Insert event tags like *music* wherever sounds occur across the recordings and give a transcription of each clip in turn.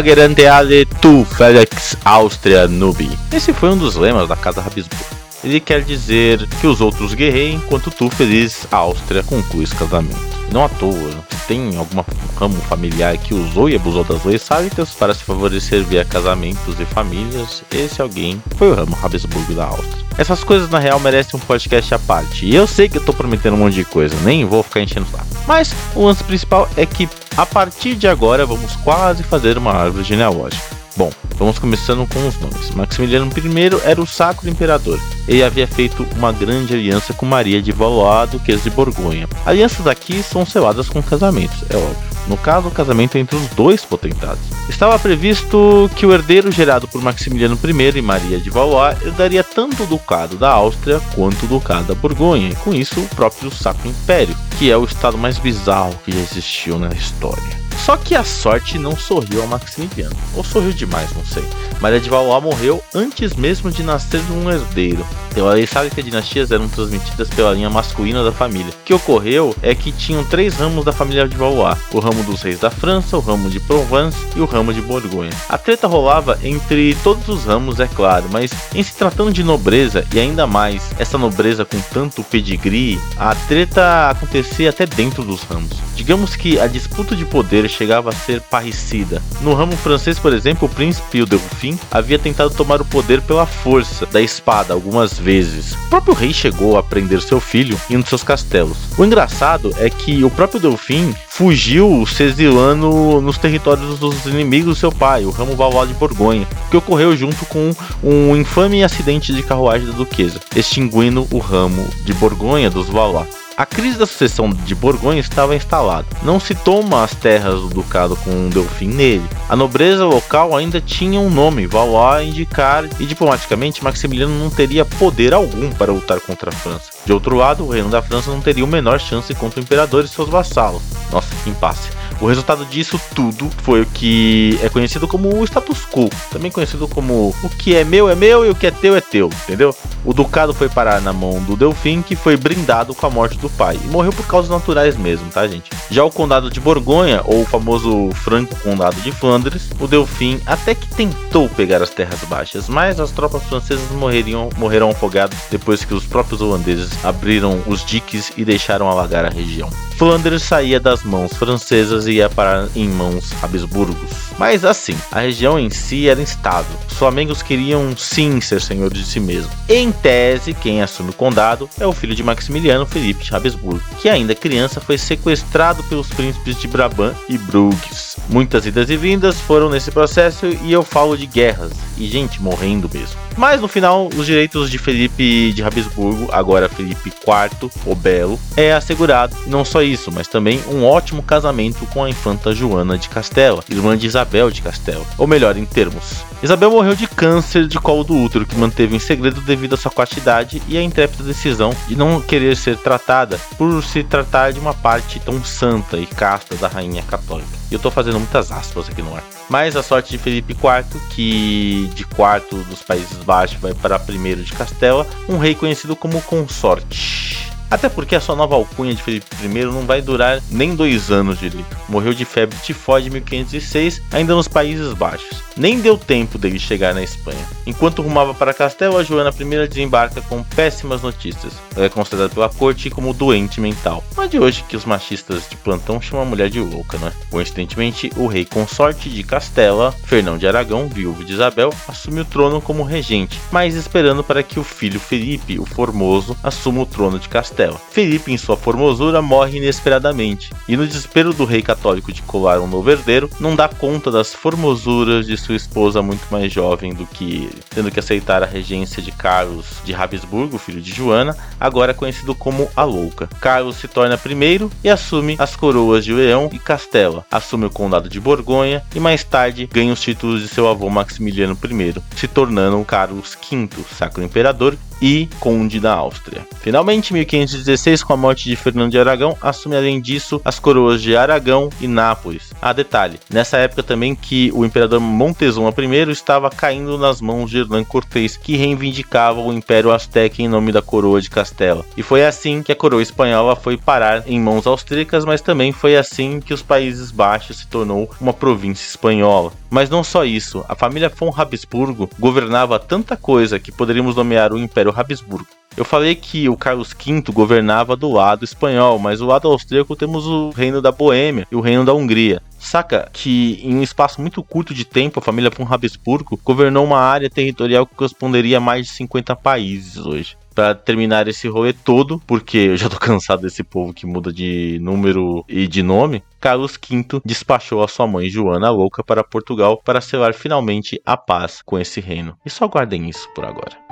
Grandeale tu, Felix Austria Nubi. Esse foi um dos lemas da Casa Habsburgo. Ele quer dizer que os outros guerreiem enquanto tu, feliz Áustria, conclui esse casamento. Não à toa, tem algum ramo familiar que usou e abusou das leis sálitas para se favorecer via casamentos e famílias. Esse alguém foi o ramo Habsburgo da Áustria. Essas coisas na real merecem um podcast à parte. E eu sei que eu tô prometendo um monte de coisa, nem vou ficar enchendo saco. Mas o lance principal é que a partir de agora vamos quase fazer uma árvore genealógica. Bom, vamos começando com os nomes. Maximiliano I era o Sacro Imperador. Ele havia feito uma grande aliança com Maria de Valois, duquesa de Borgonha. Alianças aqui são seladas com casamentos, é óbvio. No caso, o casamento entre os dois potentados. Estava previsto que o herdeiro gerado por Maximiliano I e Maria de Valois herdaria tanto o ducado da Áustria quanto o ducado da Borgonha, e com isso o próprio Sacro Império, que é o estado mais bizarro que já existiu na história. Só que a sorte não sorriu ao Maximiliano. Ou sorriu demais, não sei. Maria de Valois morreu antes mesmo de nascer um herdeiro. Pela lei sabe que as dinastias eram transmitidas pela linha masculina da família. O que ocorreu é que tinham três ramos da família de Valois: o ramo dos reis da França, o ramo de Provence e o ramo de Borgonha. A treta rolava entre todos os ramos, é claro, mas em se tratando de nobreza e ainda mais essa nobreza com tanto pedigree, a treta acontecia até dentro dos ramos. Digamos que a disputa de poder chegava a ser parricida. No ramo francês, por exemplo, o príncipe o Delfim havia tentado tomar o poder pela força da espada algumas vezes. O próprio rei chegou a prender seu filho em um de seus castelos. O engraçado é que o próprio Delfim fugiu se exilando nos territórios dos inimigos do seu pai, o ramo Valois de Borgonha, que ocorreu junto com um infame acidente de carruagem da duquesa, extinguindo o ramo de Borgonha dos Valois. A crise da sucessão de Borgonha estava instalada. Não se toma as terras do ducado com um Delfim nele. A nobreza local ainda tinha um nome, Valois, a indicar, e diplomaticamente Maximiliano não teria poder algum para lutar contra a França. De outro lado, o reino da França não teria a menor chance contra o imperador e seus vassalos. Nossa, que impasse. O resultado disso tudo foi o que é conhecido como o status quo, também conhecido como o que é meu é meu e o que é teu é teu, entendeu? O ducado foi parar na mão do Delfim, que foi brindado com a morte do pai, e morreu por causas naturais mesmo, tá, gente? Já o condado de Borgonha, ou o famoso franco condado de Flandres, o Delfim até que tentou pegar as terras baixas, mas as tropas francesas morreriam, morreram afogadas depois que os próprios holandeses abriram os diques e deixaram alagar a região. Flandres saía das mãos francesas e ia parar em mãos Habsburgos. Mas assim, a região em si era instável. Os flamengos queriam sim ser senhores de si mesmo. Em tese, quem assume o condado é o filho de Maximiliano Felipe de Habsburgo, que ainda criança foi sequestrado pelos príncipes de Brabant e Bruges. Muitas idas e vindas foram nesse processo e eu falo de guerras e gente morrendo mesmo. Mas no final, os direitos de Felipe de Habsburgo, agora Felipe IV, o Belo, é assegurado. Não só isso, mas também um ótimo casamento com a infanta Joana de Castela, irmã de Isabel de Castela. Ou melhor, em termos. Isabel morreu de câncer de colo do útero, que manteve em segredo devido à sua quantidade e à intrépida decisão de não querer ser tratada por se tratar de uma parte tão santa e casta da rainha católica. E eu tô fazendo muitas aspas aqui no ar. Mas a sorte de Felipe IV, que de quarto dos Países Baixos vai para primeiro de Castela, um rei conhecido como consorte. Até porque a sua nova alcunha de Felipe I não vai durar nem dois anos direito. Morreu de febre tifóide em 1506, ainda nos Países Baixos. Nem deu tempo dele chegar na Espanha. Enquanto rumava para Castelo, a Joana I desembarca com péssimas notícias. Ela é considerada pela corte como doente mental. É de hoje que os machistas de plantão chamam a mulher de louca, né? Coincidentemente, o rei consorte de Castela, Fernão de Aragão, viúvo de Isabel, assume o trono como regente, mas esperando para que o filho Felipe, o Formoso, assuma o trono de Castela. Felipe, em sua formosura, morre inesperadamente, e no desespero do rei católico de colar um novo herdeiro, não dá conta das formosuras de sua sua esposa muito mais jovem do que ele, tendo que aceitar a regência de Carlos de Habsburgo, filho de Joana, agora conhecido como a Louca. Carlos se torna primeiro e assume as coroas de Leão e Castela, assume o condado de Borgonha e mais tarde ganha os títulos de seu avô Maximiliano I, se tornando Carlos V, Sacro Imperador e conde da Áustria. Finalmente, em 1516, com a morte de Fernando de Aragão, assume além disso as coroas de Aragão e Nápoles. Ah, detalhe, nessa época também que o imperador Montezuma I estava caindo nas mãos de Hernán Cortés, que reivindicava o Império Azteca em nome da coroa de Castela. E foi assim que a coroa espanhola foi parar em mãos austríacas, mas também foi assim que os Países Baixos se tornou uma província espanhola. Mas não só isso, a família von Habsburgo governava tanta coisa que poderíamos nomear o Império Habsburgo. Eu falei que o Carlos V governava do lado espanhol, mas do lado austríaco temos o reino da Boêmia e o reino da Hungria. Saca que em um espaço muito curto de tempo a família von Habsburgo governou uma área territorial que corresponderia a mais de 50 países hoje para terminar esse rolê todo, porque eu já tô *laughs* cansado desse povo que muda de número e de nome. Carlos V despachou a sua mãe Joana Louca para Portugal para selar finalmente a paz com esse reino. E só guardem isso por agora.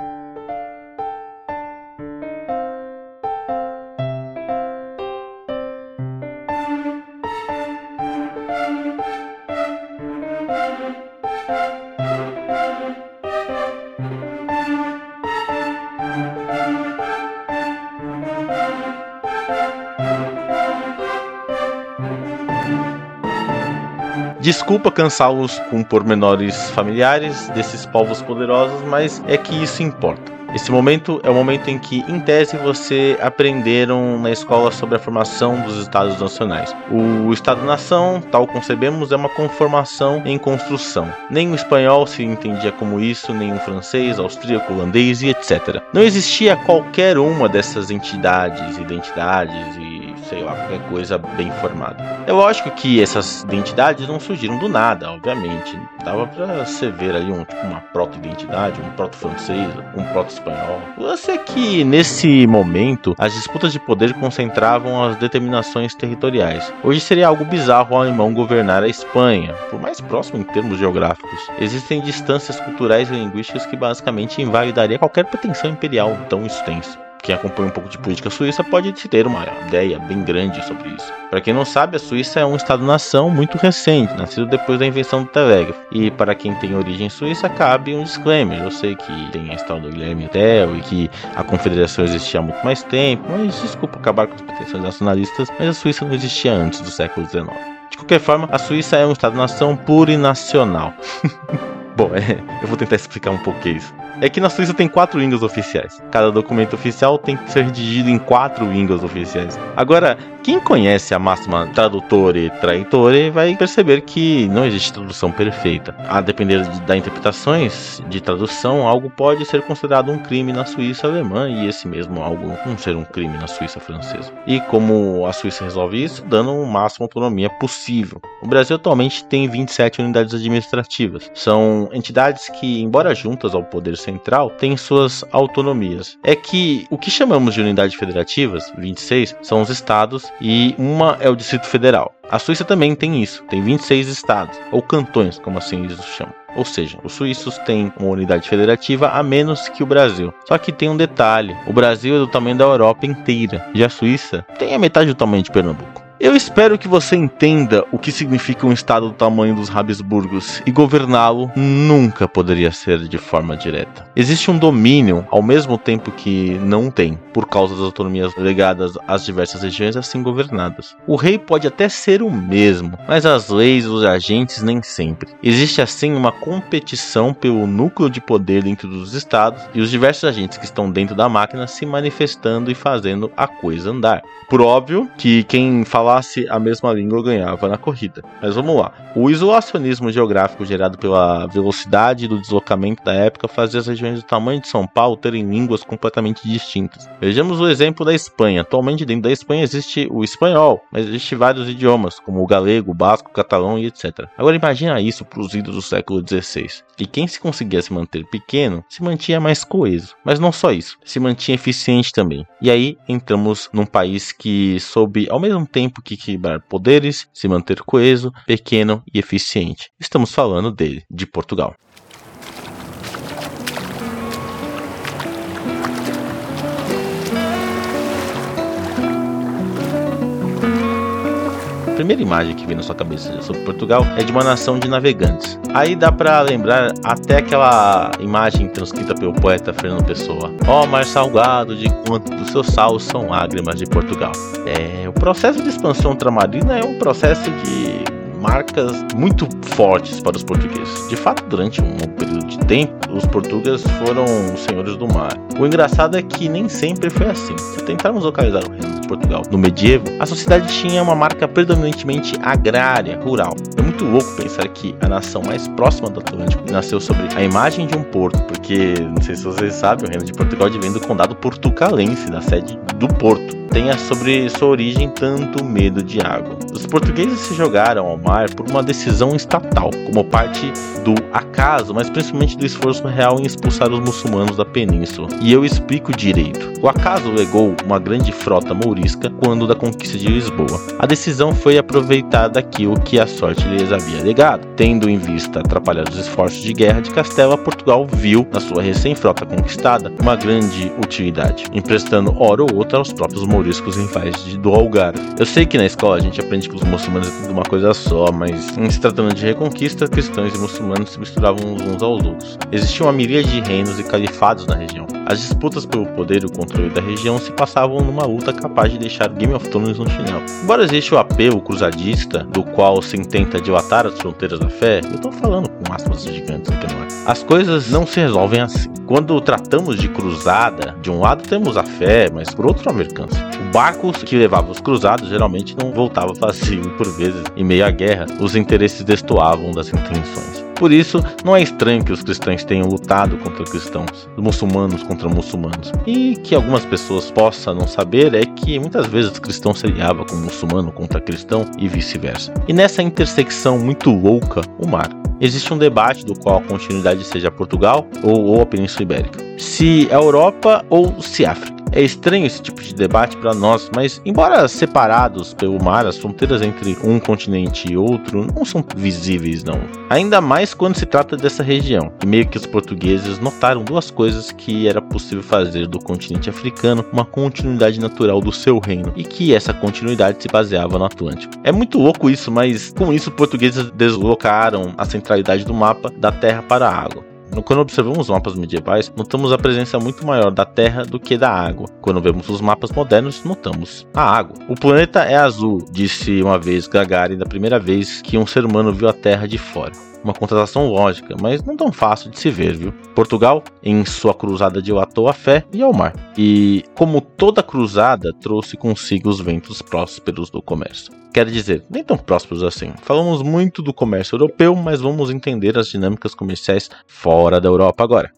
Desculpa cansá-los com pormenores familiares desses povos poderosos, mas é que isso importa. Esse momento é o momento em que, em tese, você aprenderam na escola sobre a formação dos Estados Nacionais. O Estado-nação, tal concebemos, é uma conformação em construção. Nem o espanhol se entendia como isso, nem o francês, austríaco, holandês e etc. Não existia qualquer uma dessas entidades, identidades e sei lá, qualquer coisa bem formada. É lógico que essas identidades não surgiram do nada, obviamente. Dava para você ver ali um, tipo, uma proto-identidade, um proto-francês, um proto-espanhol. Eu sei que nesse momento as disputas de poder concentravam as determinações territoriais. Hoje seria algo bizarro o alemão governar a Espanha, por mais próximo em termos geográficos. Existem distâncias culturais e linguísticas que basicamente invalidaria qualquer pretensão imperial tão extensa quem acompanha um pouco de política suíça pode ter uma ideia bem grande sobre isso. Para quem não sabe, a Suíça é um estado-nação muito recente, nascido depois da invenção do telégrafo. E para quem tem origem suíça, cabe um disclaimer. Eu sei que tem a história do Guilherme Tell e que a confederação existia há muito mais tempo, mas desculpa acabar com as pretensões nacionalistas, mas a Suíça não existia antes do século XIX. De qualquer forma, a Suíça é um estado-nação plurinacional. *laughs* Bom, é, eu vou tentar explicar um pouco isso é que na Suíça tem quatro línguas oficiais. Cada documento oficial tem que ser redigido em quatro línguas oficiais. Agora, quem conhece a máxima tradutore traitore vai perceber que não existe tradução perfeita. A depender de, das interpretações de tradução, algo pode ser considerado um crime na Suíça alemã e esse mesmo algo não ser um crime na Suíça francesa. E como a Suíça resolve isso? Dando o máxima autonomia possível. O Brasil atualmente tem 27 unidades administrativas. São entidades que, embora juntas ao poder central, central tem suas autonomias. É que o que chamamos de unidades federativas, 26, são os estados e uma é o Distrito Federal. A Suíça também tem isso, tem 26 estados, ou cantões, como assim eles chamam. Ou seja, os suíços têm uma unidade federativa a menos que o Brasil. Só que tem um detalhe: o Brasil é do tamanho da Europa inteira, e a Suíça tem a metade do tamanho de Pernambuco. Eu espero que você entenda o que significa um estado do tamanho dos Habsburgos e governá-lo nunca poderia ser de forma direta. Existe um domínio ao mesmo tempo que não tem, por causa das autonomias legadas às diversas regiões assim governadas. O rei pode até ser o mesmo, mas as leis e os agentes nem sempre. Existe assim uma competição pelo núcleo de poder dentro dos estados e os diversos agentes que estão dentro da máquina se manifestando e fazendo a coisa andar. Por óbvio que quem fala falasse a mesma língua ganhava na corrida. Mas vamos lá. O isolacionismo geográfico gerado pela velocidade do deslocamento da época fazia as regiões do tamanho de São Paulo terem línguas completamente distintas. Vejamos o exemplo da Espanha. Atualmente dentro da Espanha existe o espanhol, mas existe vários idiomas, como o galego, o basco, o catalão e etc. Agora imagina isso para os idos do século XVI. E quem se conseguia se manter pequeno se mantinha mais coeso. Mas não só isso, se mantinha eficiente também. E aí entramos num país que soube ao mesmo tempo equilibrar poderes, se manter coeso, pequeno e eficiente. Estamos falando dele, de Portugal. Primeira imagem que vem na sua cabeça sobre Portugal é de uma nação de navegantes. Aí dá para lembrar até aquela imagem transcrita pelo poeta Fernando Pessoa. Ó oh, mar salgado, de quanto dos seus salos são lágrimas de Portugal. É, o processo de expansão ultramarina é um processo de marcas muito fortes para os portugueses. De fato, durante um período de tempo, os portugueses foram os senhores do mar. O engraçado é que nem sempre foi assim. Se tentarmos localizar o reino Portugal no medievo, a sociedade tinha uma marca predominantemente agrária, rural. Muito louco pensar que a nação mais próxima do Atlântico nasceu sobre a imagem de um porto, porque, não sei se vocês sabem, o reino de Portugal vem do condado portucalense, da sede do porto tenha sobre sua origem tanto medo de água. Os portugueses se jogaram ao mar por uma decisão estatal, como parte do acaso, mas principalmente do esforço real em expulsar os muçulmanos da península. E eu explico direito. O acaso legou uma grande frota mourisca quando da conquista de Lisboa. A decisão foi aproveitar daquilo que a sorte lhes havia legado. Tendo em vista atrapalhar os esforços de guerra de Castela, Portugal viu, na sua recém-frota conquistada, uma grande utilidade, emprestando hora ou outra aos próprios moriscos rivais do Algarve. Eu sei que na escola a gente aprende que os muçulmanos é tudo uma coisa só, mas em se tratando de reconquista, cristãos e muçulmanos se misturavam uns aos outros. Existia uma miríade de reinos e califados na região. As disputas pelo poder e o controle da região se passavam numa luta capaz de deixar Game of Thrones no chinelo. Embora exista o apelo cruzadista, do qual se intenta dilatar as fronteiras da fé, eu tô falando com aspas gigantes aqui no ar. As coisas não se resolvem assim. Quando tratamos de cruzada, de um lado temos a fé, mas por outro a mercância. O barco que levava os cruzados geralmente não voltava vazio, *laughs* por vezes, em meio à guerra, os interesses destoavam das intenções. Por isso, não é estranho que os cristãos tenham lutado contra cristãos, os muçulmanos contra muçulmanos. E que algumas pessoas possam não saber é que muitas vezes o cristão se aliava com o muçulmano contra cristão e vice-versa. E nessa intersecção muito louca, o mar. Existe um debate do qual a continuidade seja Portugal ou, ou a Península Ibérica. Se é Europa ou se África. É estranho esse tipo de debate para nós, mas embora separados pelo mar, as fronteiras entre um continente e outro não são visíveis não. Ainda mais quando se trata dessa região. E meio que os portugueses notaram duas coisas que era possível fazer do continente africano uma continuidade natural do seu reino e que essa continuidade se baseava no Atlântico. É muito louco isso, mas com isso os portugueses deslocaram a centralidade do mapa da terra para a água. Quando observamos os mapas medievais, notamos a presença muito maior da terra do que da água. Quando vemos os mapas modernos, notamos a água. O planeta é azul, disse uma vez Gagarin da primeira vez que um ser humano viu a terra de fora uma contratação lógica, mas não tão fácil de se ver, viu? Portugal, em sua cruzada dilatou a fé e ao mar. E, como toda cruzada, trouxe consigo os ventos prósperos do comércio. Quer dizer, nem tão prósperos assim. Falamos muito do comércio europeu, mas vamos entender as dinâmicas comerciais fora da Europa agora.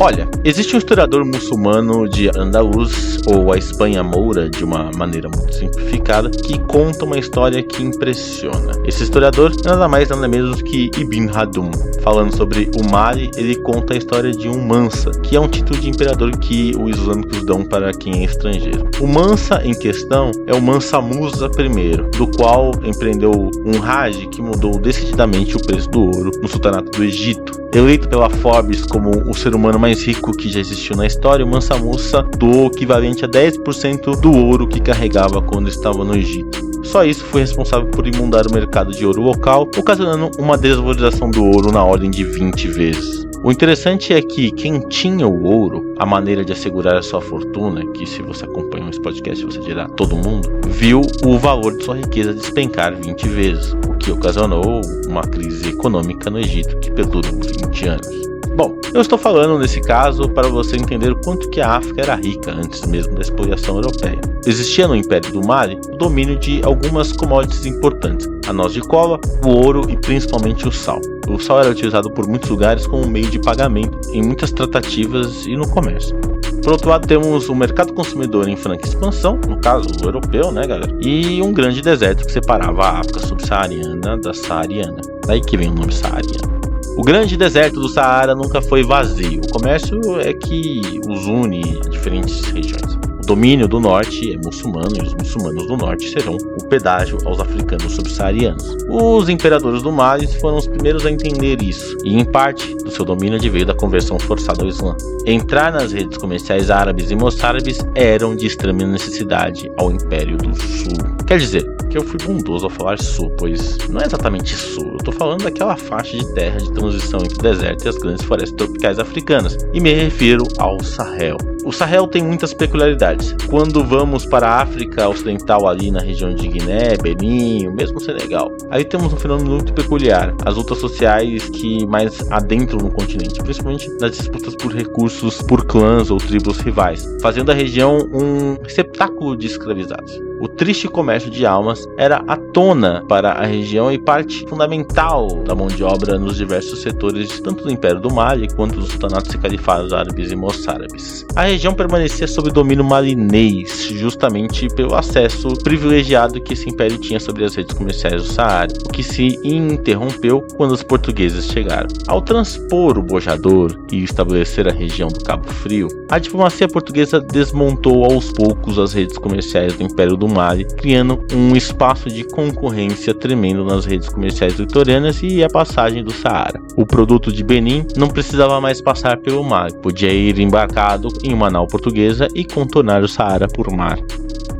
Olha, existe um historiador muçulmano de Andaluz, ou a Espanha Moura, de uma maneira muito simplificada, que conta uma história que impressiona. Esse historiador é nada mais nada menos que Ibn Hadum. Falando sobre o Mali, ele conta a história de um Mansa, que é um título de imperador que os islâmicos dão para quem é estrangeiro. O Mansa em questão é o Mansa Musa I, do qual empreendeu um Raj que mudou decididamente o preço do ouro no sultanato do Egito. Eleito pela Forbes como o ser humano mais rico que já existiu na história, o Mansa Musa doou o equivalente a 10% do ouro que carregava quando estava no Egito. Só isso foi responsável por imundar o mercado de ouro local, ocasionando uma desvalorização do ouro na ordem de 20 vezes. O interessante é que quem tinha o ouro, a maneira de assegurar a sua fortuna, que se você acompanha esse podcast você dirá todo mundo, viu o valor de sua riqueza despencar 20 vezes, o que ocasionou uma crise econômica no Egito que perdurou 20 anos. Bom, eu estou falando nesse caso para você entender o quanto que a África era rica antes mesmo da expoliação europeia. Existia no Império do Mali o domínio de algumas commodities importantes, a noz de cola, o ouro e principalmente o sal. O sal era utilizado por muitos lugares como meio de pagamento, em muitas tratativas e no comércio. Por outro lado, temos o mercado consumidor em franca expansão, no caso o europeu, né, galera? E um grande deserto que separava a África subsaariana da saariana. Daí que vem o nome saariano. O grande deserto do Saara nunca foi vazio. O comércio é que os une diferentes regiões. Domínio do norte é muçulmano e os muçulmanos do norte serão o pedágio aos africanos subsaarianos. Os imperadores do Mali foram os primeiros a entender isso, e em parte do seu domínio adveio da conversão forçada ao Islã. Entrar nas redes comerciais árabes e moçárabes eram de extrema necessidade ao Império do Sul. Quer dizer, que eu fui bondoso ao falar sul, pois não é exatamente sul, eu tô falando daquela faixa de terra de transição entre o deserto e as grandes florestas tropicais africanas, e me refiro ao Sahel. O Sahel tem muitas peculiaridades. Quando vamos para a África Ocidental, ali na região de Guiné, Benin, mesmo Senegal, aí temos um fenômeno muito peculiar: as lutas sociais que mais adentram no continente, principalmente nas disputas por recursos por clãs ou tribos rivais, fazendo a região um receptáculo de escravizados. O triste comércio de almas era a tona para a região e parte fundamental da mão de obra nos diversos setores, tanto do Império do Mali quanto dos sultanatos e califados árabes e moçárabes. A região permanecia sob domínio malinês, justamente pelo acesso privilegiado que esse império tinha sobre as redes comerciais do Saara, o que se interrompeu quando os portugueses chegaram. Ao transpor o bojador e estabelecer a região do Cabo Frio, a diplomacia portuguesa desmontou aos poucos as redes comerciais do Império do Mali, criando um espaço de concorrência tremendo nas redes comerciais litorâneas e a passagem do Saara. O produto de Benin não precisava mais passar pelo mar, podia ir embarcado em uma nau portuguesa e contornar o Saara por mar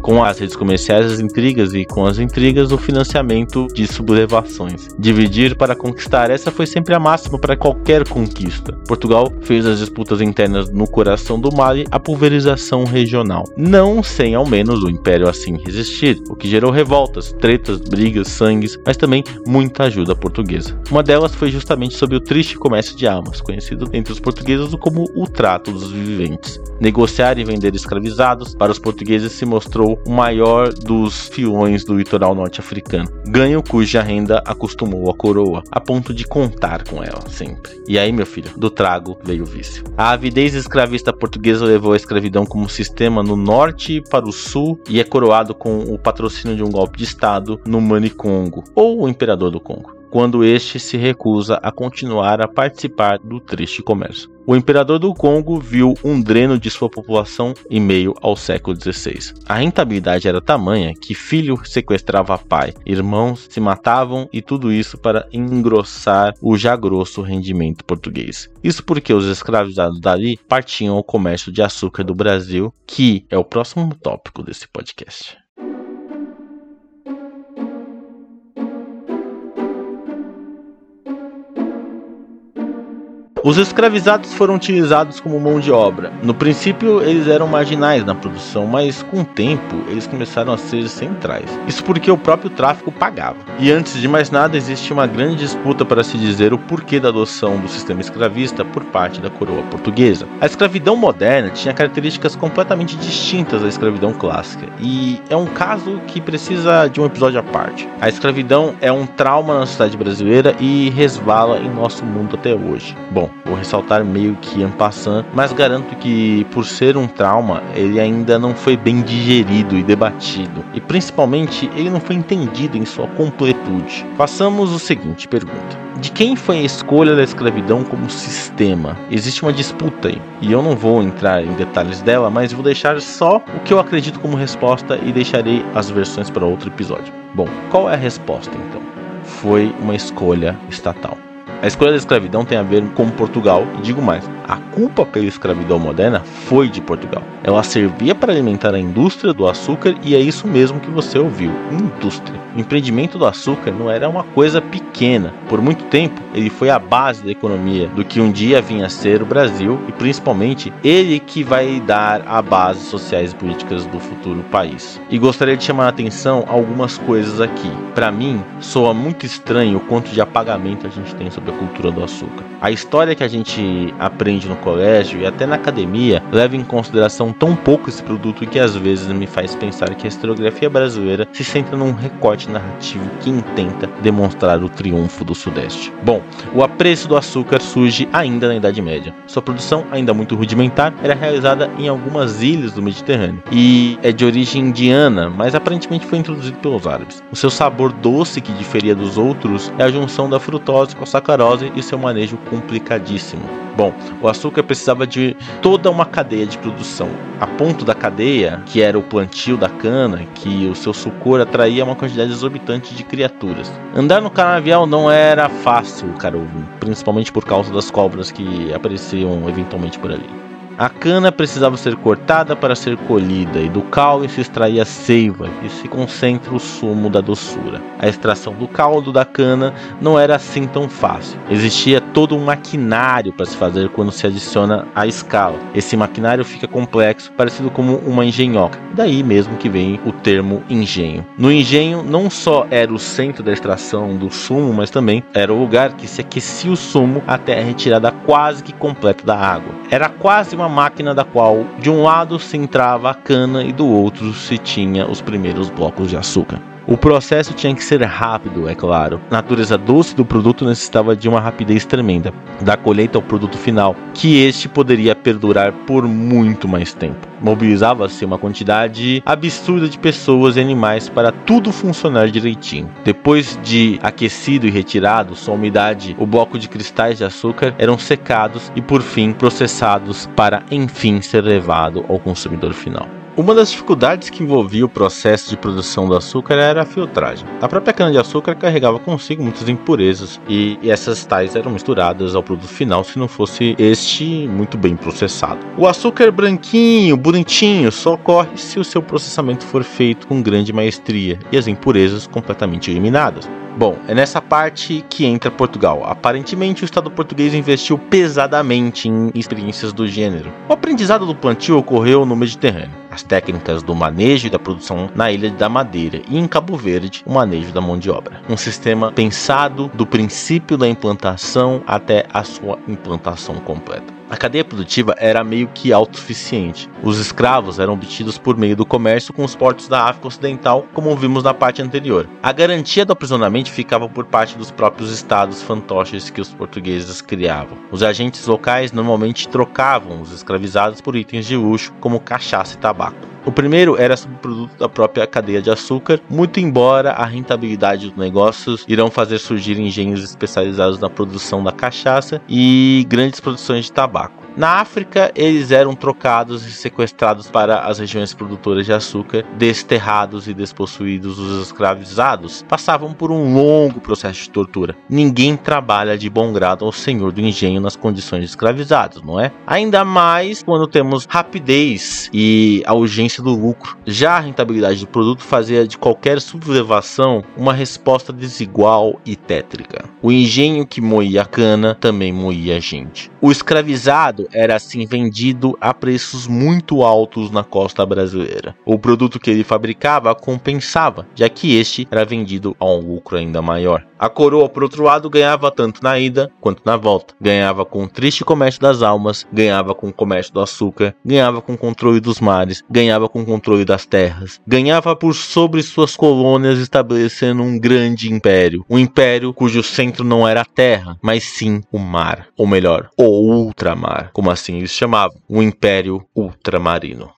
com as redes comerciais, as intrigas e com as intrigas o financiamento de sublevações. Dividir para conquistar, essa foi sempre a máxima para qualquer conquista. Portugal fez as disputas internas no coração do Mali a pulverização regional, não sem ao menos o império assim resistir, o que gerou revoltas, tretas, brigas, sangues, mas também muita ajuda portuguesa. Uma delas foi justamente sobre o triste comércio de almas, conhecido entre os portugueses como o trato dos viventes. Negociar e vender escravizados para os portugueses se mostrou o maior dos fiões do litoral norte-africano, ganho cuja renda acostumou a coroa, a ponto de contar com ela sempre. E aí, meu filho, do trago veio o vício. A avidez escravista portuguesa levou a escravidão como sistema no norte para o sul e é coroado com o patrocínio de um golpe de estado no Manicongo, ou o imperador do Congo quando este se recusa a continuar a participar do triste comércio. O imperador do Congo viu um dreno de sua população em meio ao século XVI. A rentabilidade era tamanha que filho sequestrava pai, irmãos se matavam e tudo isso para engrossar o já grosso rendimento português. Isso porque os escravizados dali partiam ao comércio de açúcar do Brasil, que é o próximo tópico desse podcast. Os escravizados foram utilizados como mão de obra. No princípio, eles eram marginais na produção, mas com o tempo eles começaram a ser centrais. Isso porque o próprio tráfico pagava. E antes de mais nada, existe uma grande disputa para se dizer o porquê da adoção do sistema escravista por parte da coroa portuguesa. A escravidão moderna tinha características completamente distintas da escravidão clássica, e é um caso que precisa de um episódio à parte. A escravidão é um trauma na sociedade brasileira e resvala em nosso mundo até hoje. Bom, Vou ressaltar meio que en passant, mas garanto que por ser um trauma, ele ainda não foi bem digerido e debatido, e principalmente ele não foi entendido em sua completude. Façamos o seguinte pergunta: de quem foi a escolha da escravidão como sistema? Existe uma disputa aí, e eu não vou entrar em detalhes dela, mas vou deixar só o que eu acredito como resposta e deixarei as versões para outro episódio. Bom, qual é a resposta então? Foi uma escolha estatal. A escolha da escravidão tem a ver com Portugal, e digo mais, a culpa pela escravidão moderna foi de Portugal. Ela servia para alimentar a indústria do açúcar e é isso mesmo que você ouviu: indústria. O empreendimento do açúcar não era uma coisa pequena. Por muito tempo, ele foi a base da economia do que um dia vinha a ser o Brasil e principalmente ele que vai dar a base sociais e políticas do futuro país. E gostaria de chamar a atenção algumas coisas aqui. Para mim, soa muito estranho o quanto de apagamento a gente tem sobre a cultura do açúcar. A história que a gente aprende aprende no colégio e até na academia leva em consideração tão pouco esse produto que às vezes me faz pensar que a historiografia brasileira se centra num recorte narrativo que intenta demonstrar o triunfo do Sudeste. Bom, o apreço do açúcar surge ainda na Idade Média. Sua produção, ainda muito rudimentar, era realizada em algumas ilhas do Mediterrâneo e é de origem indiana, mas aparentemente foi introduzido pelos árabes. O seu sabor doce que diferia dos outros é a junção da frutose com a sacarose e seu manejo complicadíssimo. Bom, o açúcar precisava de toda uma cadeia de produção. A ponto da cadeia, que era o plantio da cana, que o seu sucor atraía uma quantidade exorbitante de criaturas. Andar no canavial não era fácil, caro principalmente por causa das cobras que apareciam eventualmente por ali. A cana precisava ser cortada para ser colhida, e do caule se extraía a seiva, que se concentra o sumo da doçura. A extração do caldo da cana não era assim tão fácil. Existia todo um maquinário para se fazer quando se adiciona a escala. Esse maquinário fica complexo, parecido como uma engenhoca. Daí mesmo que vem o termo engenho. No engenho não só era o centro da extração do sumo, mas também era o lugar que se aquecia o sumo até a retirada quase que completa da água. Era quase uma máquina da qual de um lado se entrava a cana e do outro se tinha os primeiros blocos de açúcar. O processo tinha que ser rápido, é claro. A natureza doce do produto necessitava de uma rapidez tremenda, da colheita ao produto final, que este poderia perdurar por muito mais tempo. Mobilizava-se uma quantidade absurda de pessoas e animais para tudo funcionar direitinho. Depois de aquecido e retirado sua umidade, o bloco de cristais de açúcar eram secados e por fim processados para enfim ser levado ao consumidor final. Uma das dificuldades que envolvia o processo de produção do açúcar era a filtragem. A própria cana-de-açúcar carregava consigo muitas impurezas e essas tais eram misturadas ao produto final se não fosse este muito bem processado. O açúcar branquinho, bonitinho, só ocorre se o seu processamento for feito com grande maestria e as impurezas completamente eliminadas. Bom, é nessa parte que entra Portugal. Aparentemente, o Estado português investiu pesadamente em experiências do gênero. O aprendizado do plantio ocorreu no Mediterrâneo as técnicas do manejo e da produção na Ilha da Madeira e em Cabo Verde o manejo da mão de obra. Um sistema pensado do princípio da implantação até a sua implantação completa. A cadeia produtiva era meio que autossuficiente. Os escravos eram obtidos por meio do comércio com os portos da África Ocidental, como vimos na parte anterior. A garantia do aprisionamento ficava por parte dos próprios estados fantoches que os portugueses criavam. Os agentes locais normalmente trocavam os escravizados por itens de luxo, como cachaça e tabaco. O primeiro era subproduto da própria cadeia de açúcar, muito embora a rentabilidade dos negócios irão fazer surgir engenhos especializados na produção da cachaça e grandes produções de tabaco. Na África, eles eram trocados e sequestrados para as regiões produtoras de açúcar, desterrados e despossuídos. Os escravizados passavam por um longo processo de tortura. Ninguém trabalha de bom grado ao senhor do engenho nas condições de escravizados, não é? Ainda mais quando temos rapidez e a urgência do lucro. Já a rentabilidade do produto fazia de qualquer sublevação uma resposta desigual e tétrica. O engenho que moía a cana também moía a gente. O escravizado era assim vendido a preços muito altos na costa brasileira. O produto que ele fabricava compensava, já que este era vendido a um lucro ainda maior. A coroa, por outro lado, ganhava tanto na ida quanto na volta. Ganhava com o triste comércio das almas, ganhava com o comércio do açúcar, ganhava com o controle dos mares, ganhava com o controle das terras, ganhava por sobre suas colônias estabelecendo um grande império. Um império cujo centro não era a terra, mas sim o mar, ou melhor, o ultramar, como assim eles chamavam, o Império Ultramarino.